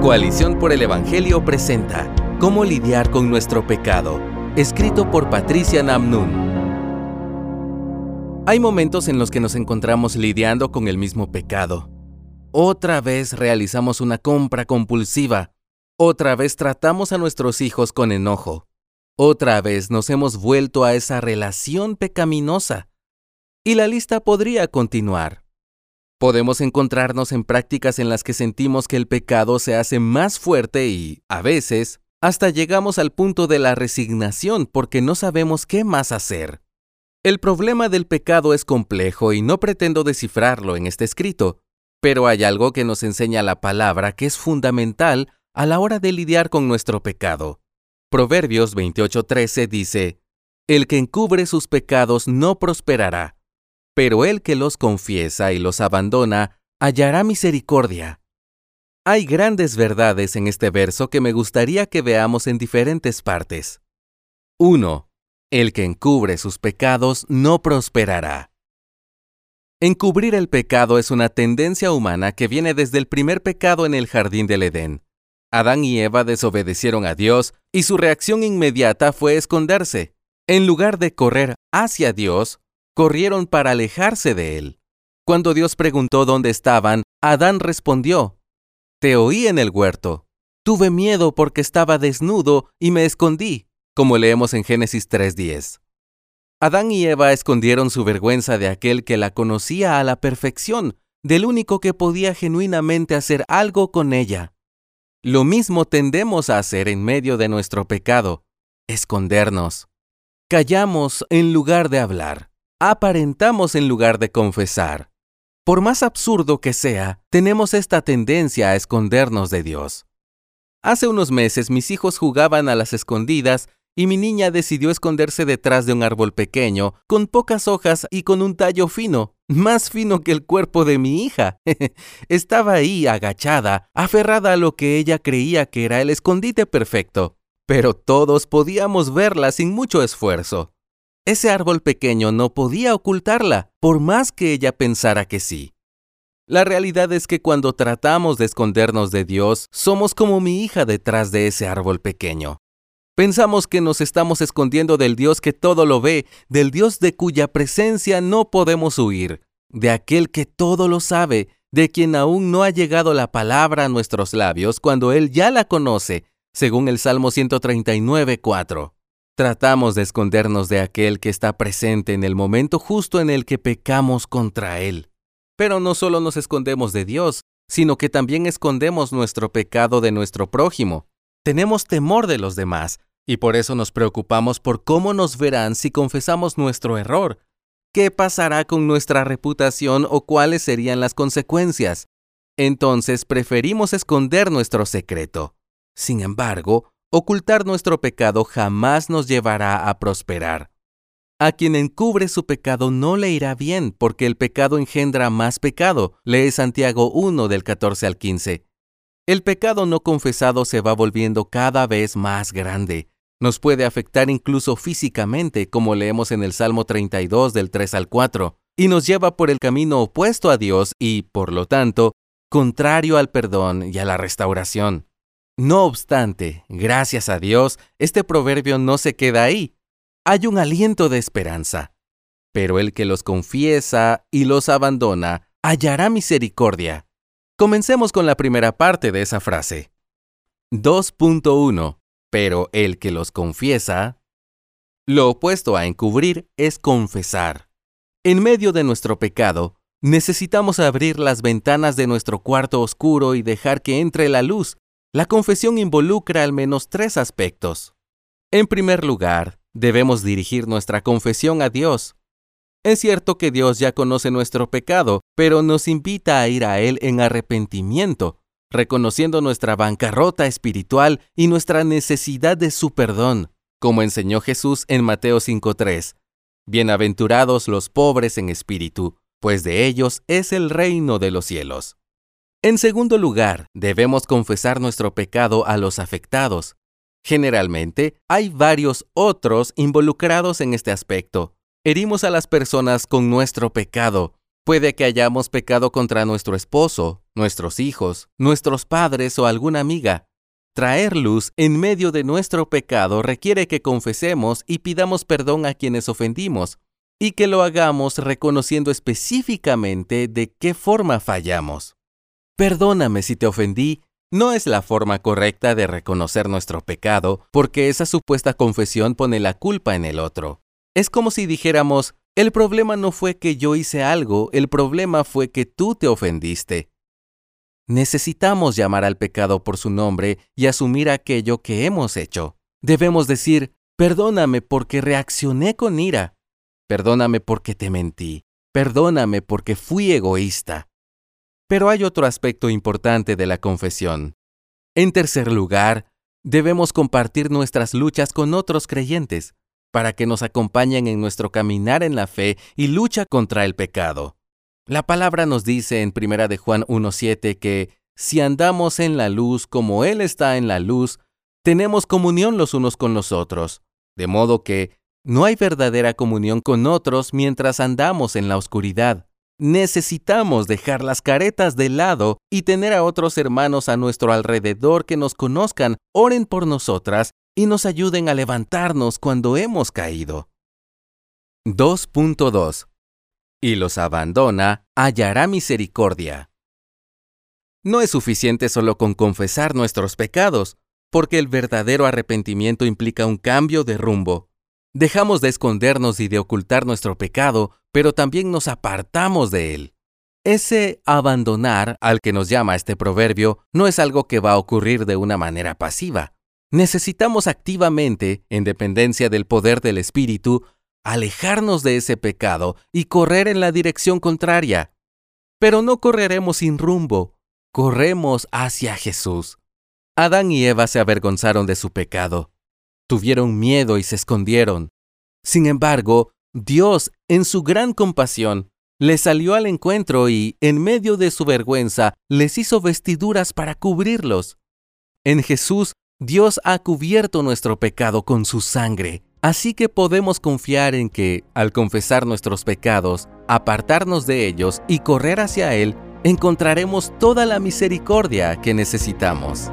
Coalición por el Evangelio presenta Cómo lidiar con nuestro pecado, escrito por Patricia Namnun. Hay momentos en los que nos encontramos lidiando con el mismo pecado. Otra vez realizamos una compra compulsiva. Otra vez tratamos a nuestros hijos con enojo. Otra vez nos hemos vuelto a esa relación pecaminosa. Y la lista podría continuar. Podemos encontrarnos en prácticas en las que sentimos que el pecado se hace más fuerte y, a veces, hasta llegamos al punto de la resignación porque no sabemos qué más hacer. El problema del pecado es complejo y no pretendo descifrarlo en este escrito, pero hay algo que nos enseña la palabra que es fundamental a la hora de lidiar con nuestro pecado. Proverbios 28:13 dice, El que encubre sus pecados no prosperará, pero el que los confiesa y los abandona hallará misericordia. Hay grandes verdades en este verso que me gustaría que veamos en diferentes partes. 1. El que encubre sus pecados no prosperará. Encubrir el pecado es una tendencia humana que viene desde el primer pecado en el jardín del Edén. Adán y Eva desobedecieron a Dios y su reacción inmediata fue esconderse. En lugar de correr hacia Dios, corrieron para alejarse de él. Cuando Dios preguntó dónde estaban, Adán respondió, Te oí en el huerto. Tuve miedo porque estaba desnudo y me escondí, como leemos en Génesis 3.10. Adán y Eva escondieron su vergüenza de aquel que la conocía a la perfección, del único que podía genuinamente hacer algo con ella. Lo mismo tendemos a hacer en medio de nuestro pecado, escondernos. Callamos en lugar de hablar aparentamos en lugar de confesar. Por más absurdo que sea, tenemos esta tendencia a escondernos de Dios. Hace unos meses mis hijos jugaban a las escondidas y mi niña decidió esconderse detrás de un árbol pequeño, con pocas hojas y con un tallo fino, más fino que el cuerpo de mi hija. Estaba ahí agachada, aferrada a lo que ella creía que era el escondite perfecto, pero todos podíamos verla sin mucho esfuerzo. Ese árbol pequeño no podía ocultarla, por más que ella pensara que sí. La realidad es que cuando tratamos de escondernos de Dios, somos como mi hija detrás de ese árbol pequeño. Pensamos que nos estamos escondiendo del Dios que todo lo ve, del Dios de cuya presencia no podemos huir, de aquel que todo lo sabe, de quien aún no ha llegado la palabra a nuestros labios cuando Él ya la conoce, según el Salmo 139, 4. Tratamos de escondernos de aquel que está presente en el momento justo en el que pecamos contra Él. Pero no solo nos escondemos de Dios, sino que también escondemos nuestro pecado de nuestro prójimo. Tenemos temor de los demás, y por eso nos preocupamos por cómo nos verán si confesamos nuestro error. ¿Qué pasará con nuestra reputación o cuáles serían las consecuencias? Entonces preferimos esconder nuestro secreto. Sin embargo, Ocultar nuestro pecado jamás nos llevará a prosperar. A quien encubre su pecado no le irá bien, porque el pecado engendra más pecado. Lee Santiago 1 del 14 al 15. El pecado no confesado se va volviendo cada vez más grande. Nos puede afectar incluso físicamente, como leemos en el Salmo 32 del 3 al 4, y nos lleva por el camino opuesto a Dios y, por lo tanto, contrario al perdón y a la restauración. No obstante, gracias a Dios, este proverbio no se queda ahí. Hay un aliento de esperanza. Pero el que los confiesa y los abandona hallará misericordia. Comencemos con la primera parte de esa frase. 2.1. Pero el que los confiesa. Lo opuesto a encubrir es confesar. En medio de nuestro pecado, necesitamos abrir las ventanas de nuestro cuarto oscuro y dejar que entre la luz la confesión involucra al menos tres aspectos. En primer lugar, debemos dirigir nuestra confesión a Dios. Es cierto que Dios ya conoce nuestro pecado, pero nos invita a ir a Él en arrepentimiento, reconociendo nuestra bancarrota espiritual y nuestra necesidad de su perdón, como enseñó Jesús en Mateo 5.3. Bienaventurados los pobres en espíritu, pues de ellos es el reino de los cielos. En segundo lugar, debemos confesar nuestro pecado a los afectados. Generalmente, hay varios otros involucrados en este aspecto. Herimos a las personas con nuestro pecado, Puede que hayamos pecado contra nuestro esposo, nuestros hijos, nuestros padres o alguna amiga. Traer luz en medio de nuestro pecado requiere que confesemos y pidamos perdón a quienes ofendimos, y que lo hagamos reconociendo específicamente de qué forma fallamos. Perdóname si te ofendí no es la forma correcta de reconocer nuestro pecado, porque esa supuesta confesión pone la culpa en el otro. Es como si dijéramos, el problema no fue que yo hice algo, el problema fue que tú te ofendiste. Necesitamos llamar al pecado por su nombre y asumir aquello que hemos hecho. Debemos decir, perdóname porque reaccioné con ira, perdóname porque te mentí, perdóname porque fui egoísta. Pero hay otro aspecto importante de la confesión. En tercer lugar, debemos compartir nuestras luchas con otros creyentes, para que nos acompañen en nuestro caminar en la fe y lucha contra el pecado. La palabra nos dice en 1 de Juan 1.7 que si andamos en la luz como Él está en la luz, tenemos comunión los unos con los otros, de modo que no hay verdadera comunión con otros mientras andamos en la oscuridad. Necesitamos dejar las caretas de lado y tener a otros hermanos a nuestro alrededor que nos conozcan, oren por nosotras y nos ayuden a levantarnos cuando hemos caído. 2.2 Y los abandona, hallará misericordia. No es suficiente solo con confesar nuestros pecados, porque el verdadero arrepentimiento implica un cambio de rumbo. Dejamos de escondernos y de ocultar nuestro pecado, pero también nos apartamos de él. Ese abandonar al que nos llama este proverbio no es algo que va a ocurrir de una manera pasiva. Necesitamos activamente, en dependencia del poder del Espíritu, alejarnos de ese pecado y correr en la dirección contraria. Pero no correremos sin rumbo, corremos hacia Jesús. Adán y Eva se avergonzaron de su pecado tuvieron miedo y se escondieron. Sin embargo, Dios, en su gran compasión, les salió al encuentro y, en medio de su vergüenza, les hizo vestiduras para cubrirlos. En Jesús, Dios ha cubierto nuestro pecado con su sangre, así que podemos confiar en que, al confesar nuestros pecados, apartarnos de ellos y correr hacia Él, encontraremos toda la misericordia que necesitamos.